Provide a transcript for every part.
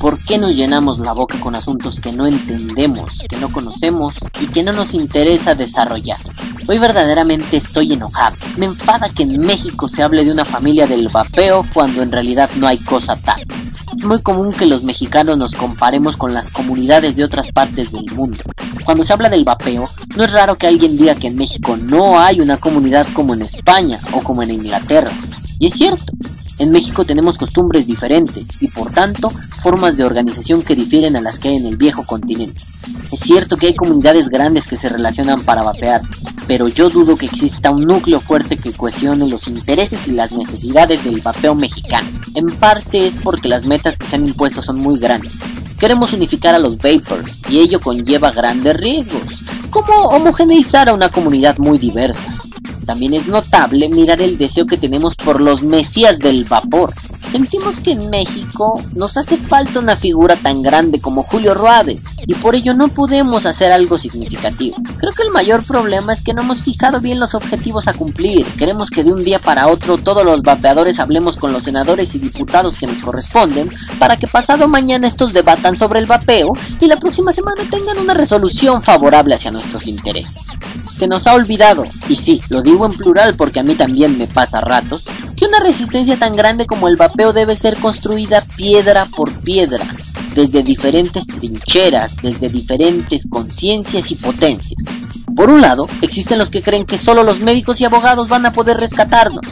¿Por qué nos llenamos la boca con asuntos que no entendemos, que no conocemos y que no nos interesa desarrollar? Hoy verdaderamente estoy enojado. Me enfada que en México se hable de una familia del vapeo cuando en realidad no hay cosa tal. Es muy común que los mexicanos nos comparemos con las comunidades de otras partes del mundo. Cuando se habla del vapeo, no es raro que alguien diga que en México no hay una comunidad como en España o como en Inglaterra. Y es cierto, en México tenemos costumbres diferentes y por tanto formas de organización que difieren a las que hay en el viejo continente. Es cierto que hay comunidades grandes que se relacionan para vapear, pero yo dudo que exista un núcleo fuerte que cohesione los intereses y las necesidades del vapeo mexicano. En parte es porque las metas que se han impuesto son muy grandes. Queremos unificar a los vapers y ello conlleva grandes riesgos, como homogeneizar a una comunidad muy diversa. También es notable mirar el deseo que tenemos por los mesías del vapor. Sentimos que en México nos hace falta una figura tan grande como Julio Ruades y por ello no podemos hacer algo significativo. Creo que el mayor problema es que no hemos fijado bien los objetivos a cumplir. Queremos que de un día para otro todos los vapeadores hablemos con los senadores y diputados que nos corresponden para que pasado mañana estos debatan sobre el vapeo y la próxima semana tengan una resolución favorable hacia nuestros intereses. Se nos ha olvidado, y sí, lo digo en plural porque a mí también me pasa ratos, que una resistencia tan grande como el vapeo debe ser construida piedra por piedra, desde diferentes trincheras, desde diferentes conciencias y potencias. Por un lado, existen los que creen que solo los médicos y abogados van a poder rescatarnos.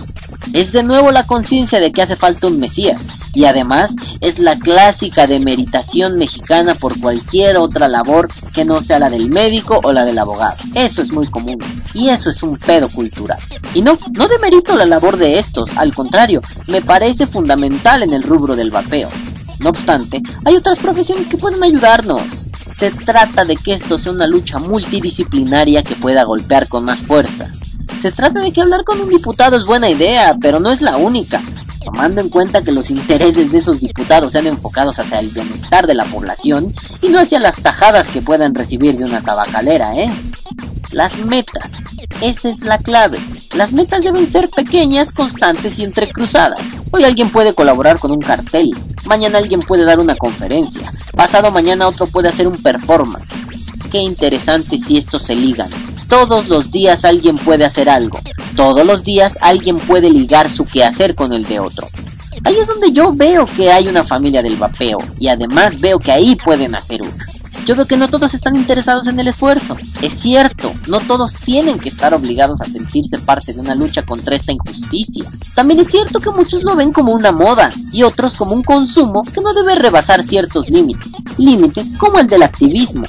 Es de nuevo la conciencia de que hace falta un Mesías, y además es la clásica demeritación mexicana por cualquier otra labor que no sea la del médico o la del abogado. Eso es muy común, y eso es un pedo cultural. Y no, no demerito la labor de estos, al contrario, me parece fundamental en el rubro del vapeo. No obstante, hay otras profesiones que pueden ayudarnos. Se trata de que esto sea una lucha multidisciplinaria que pueda golpear con más fuerza. Se trata de que hablar con un diputado es buena idea, pero no es la única, tomando en cuenta que los intereses de esos diputados sean enfocados hacia el bienestar de la población y no hacia las tajadas que puedan recibir de una tabacalera, ¿eh? Las metas, esa es la clave. Las metas deben ser pequeñas, constantes y entrecruzadas. Hoy alguien puede colaborar con un cartel, mañana alguien puede dar una conferencia, pasado mañana otro puede hacer un performance. Qué interesante si estos se ligan. Todos los días alguien puede hacer algo. Todos los días alguien puede ligar su quehacer con el de otro. Ahí es donde yo veo que hay una familia del vapeo y además veo que ahí pueden hacer una. Yo veo que no todos están interesados en el esfuerzo. Es cierto, no todos tienen que estar obligados a sentirse parte de una lucha contra esta injusticia. También es cierto que muchos lo ven como una moda y otros como un consumo que no debe rebasar ciertos límites. Límites como el del activismo.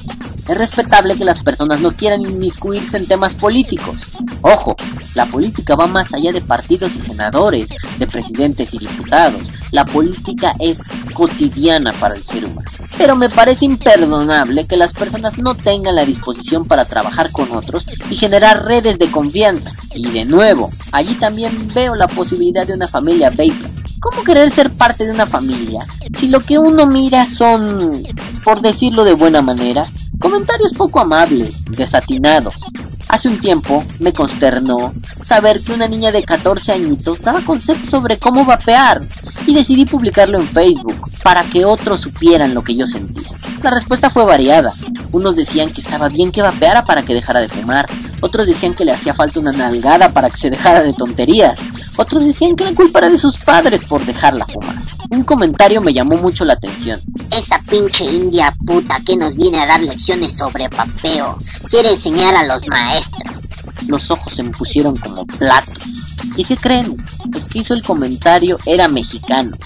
Es respetable que las personas no quieran inmiscuirse en temas políticos. Ojo, la política va más allá de partidos y senadores, de presidentes y diputados. La política es cotidiana para el ser humano. Pero me parece imperdonable que las personas no tengan la disposición para trabajar con otros y generar redes de confianza. Y de nuevo, allí también veo la posibilidad de una familia vapor. ¿Cómo querer ser parte de una familia si lo que uno mira son, por decirlo de buena manera, comentarios poco amables, desatinados? Hace un tiempo me consternó saber que una niña de 14 añitos daba conceptos sobre cómo vapear y decidí publicarlo en Facebook para que otros supieran lo que yo sentía. La respuesta fue variada. Unos decían que estaba bien que vapeara para que dejara de fumar. Otros decían que le hacía falta una nalgada para que se dejara de tonterías. Otros decían que la culpa era de sus padres por dejarla fumar. Un comentario me llamó mucho la atención. Esa pinche india puta que nos viene a dar lecciones sobre vapeo quiere enseñar a los maestros. Los ojos se me pusieron como platos. ¿Y qué creen? El que hizo el comentario era mexicano.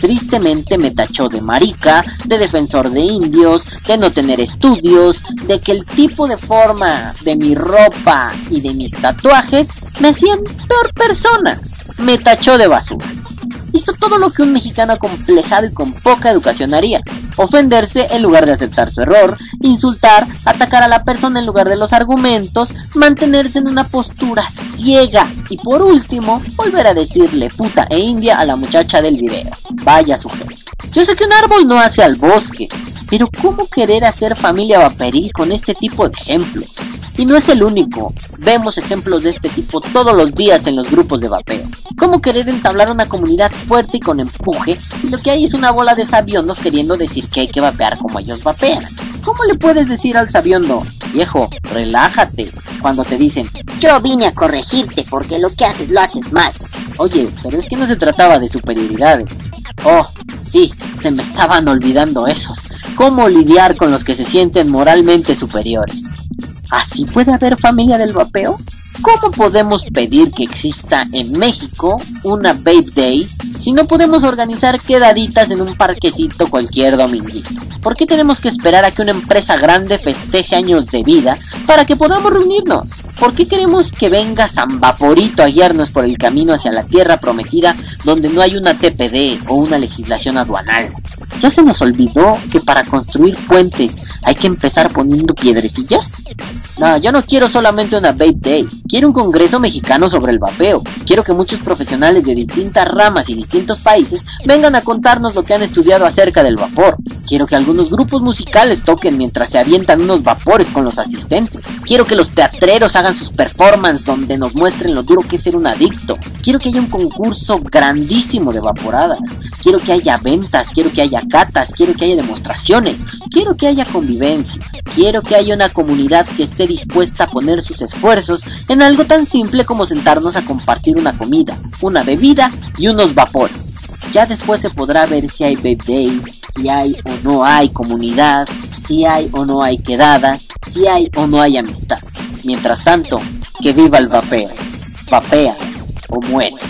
Tristemente me tachó de marica, de defensor de indios, de no tener estudios, de que el tipo de forma de mi ropa y de mis tatuajes me hacían peor persona. Me tachó de basura. Todo lo que un mexicano acomplejado y con poca educación haría. Ofenderse en lugar de aceptar su error, insultar, atacar a la persona en lugar de los argumentos, mantenerse en una postura ciega Y por último, volver a decirle puta e india a la muchacha del video. Vaya sujeto. Yo sé que un árbol no hace al bosque, pero ¿cómo querer hacer familia vaporil con este tipo de ejemplos? Y no es el único, vemos ejemplos de este tipo todos los días en los grupos de vapeo. ¿Cómo querer entablar una comunidad fuerte y con empuje si lo que hay es una bola de sabiondos queriendo decir que hay que vapear como ellos vapean? ¿Cómo le puedes decir al sabiondo, viejo, relájate, cuando te dicen, yo vine a corregirte porque lo que haces lo haces mal? Oye, pero es que no se trataba de superioridades. Oh, sí, se me estaban olvidando esos. ¿Cómo lidiar con los que se sienten moralmente superiores? ¿Así puede haber familia del vapeo? ¿Cómo podemos pedir que exista en México una Babe Day si no podemos organizar quedaditas en un parquecito cualquier dominguito? ¿Por qué tenemos que esperar a que una empresa grande festeje años de vida para que podamos reunirnos? ¿Por qué queremos que venga San Vaporito a guiarnos por el camino hacia la tierra prometida donde no hay una TPD o una legislación aduanal? ¿Ya se nos olvidó que para construir puentes hay que empezar poniendo piedrecillas? No, yo no quiero solamente una Babe Day, quiero un congreso mexicano sobre el vapeo. Quiero que muchos profesionales de distintas ramas y distintos países vengan a contarnos lo que han estudiado acerca del vapor. Quiero que algunos grupos musicales toquen mientras se avientan unos vapores con los asistentes. Quiero que los teatreros hagan sus performances donde nos muestren lo duro que es ser un adicto. Quiero que haya un concurso grandísimo de vaporadas. Quiero que haya ventas, quiero que haya catas, quiero que haya demostraciones, quiero que haya convivencia, quiero que haya una comunidad que esté dispuesta a poner sus esfuerzos en algo tan simple como sentarnos a compartir una comida, una bebida y unos vapores. Ya después se podrá ver si hay babe day, si hay o no hay comunidad, si hay o no hay quedadas, si hay o no hay amistad. Mientras tanto, que viva el vapeo. Vapea o muere.